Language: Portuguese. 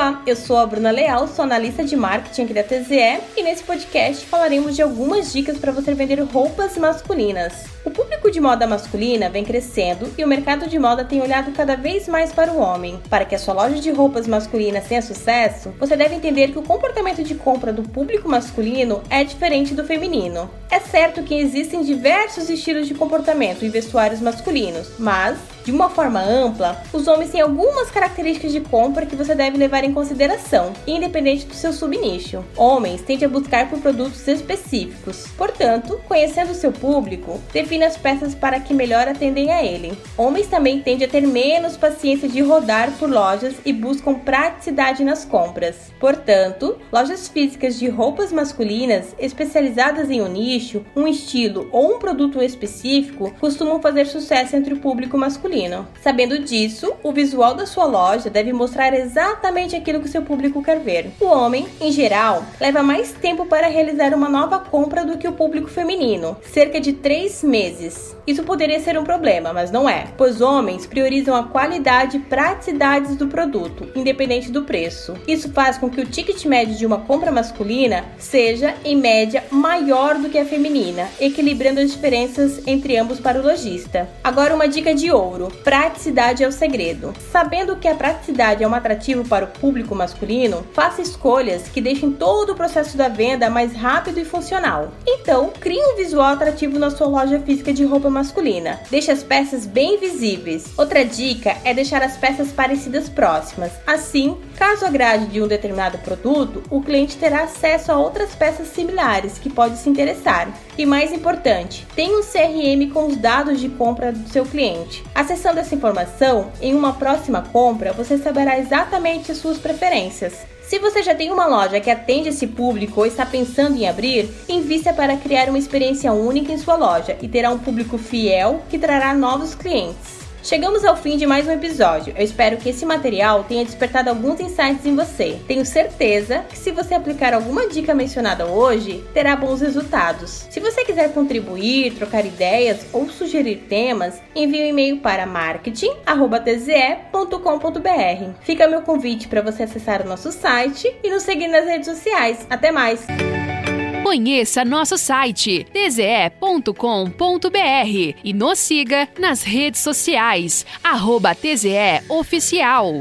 Olá, eu sou a Bruna Leal, sou analista de marketing aqui da TZE e nesse podcast falaremos de algumas dicas para você vender roupas masculinas. O público de moda masculina vem crescendo e o mercado de moda tem olhado cada vez mais para o homem. Para que a sua loja de roupas masculinas tenha sucesso, você deve entender que o comportamento de compra do público masculino é diferente do feminino. É certo que existem diversos estilos de comportamento em vestuários masculinos, mas, de uma forma ampla, os homens têm algumas características de compra que você deve levar em consideração, independente do seu subnicho. Homens tendem a buscar por produtos específicos, portanto, conhecendo seu público, defina as peças para que melhor atendem a ele. Homens também tendem a ter menos paciência de rodar por lojas e buscam praticidade nas compras. Portanto, lojas físicas de roupas masculinas especializadas em um nicho, um estilo ou um produto específico costumam fazer sucesso entre o público masculino. Sabendo disso, o visual da sua loja deve mostrar exatamente aquilo que seu público quer ver. O homem, em geral, leva mais tempo para realizar uma nova compra do que o público feminino, cerca de 3 meses. Isso poderia ser um problema, mas não é, pois homens priorizam a qualidade e praticidades do produto, independente do preço. Isso faz com que o ticket médio de uma compra masculina seja, em média, maior do que a feminina, equilibrando as diferenças entre ambos para o lojista. Agora, uma dica de ouro: praticidade é o segredo. Sabendo que a praticidade é um atrativo para o público masculino, faça escolhas que deixem todo o processo da venda mais rápido e funcional. Então, crie um visual atrativo na sua loja física de roupa masculina. Deixe as peças bem visíveis. Outra dica é deixar as peças parecidas próximas. Assim, caso agrade de um determinado produto, o cliente terá acesso a outras peças similares que pode se interessar. E mais importante, tenha um CRM com os dados de compra do seu cliente. Acessando essa informação, em uma próxima compra, você saberá exatamente as suas preferências. Se você já tem uma loja que atende esse público ou está pensando em abrir, invista para criar uma experiência única em sua loja e terá um público fiel que trará novos clientes. Chegamos ao fim de mais um episódio. Eu espero que esse material tenha despertado alguns insights em você. Tenho certeza que se você aplicar alguma dica mencionada hoje, terá bons resultados. Se você quiser contribuir, trocar ideias ou sugerir temas, envie um e-mail para marketing@tze.com.br. Fica meu convite para você acessar o nosso site e nos seguir nas redes sociais. Até mais. Conheça nosso site tze.com.br e nos siga nas redes sociais, arroba TZE Oficial.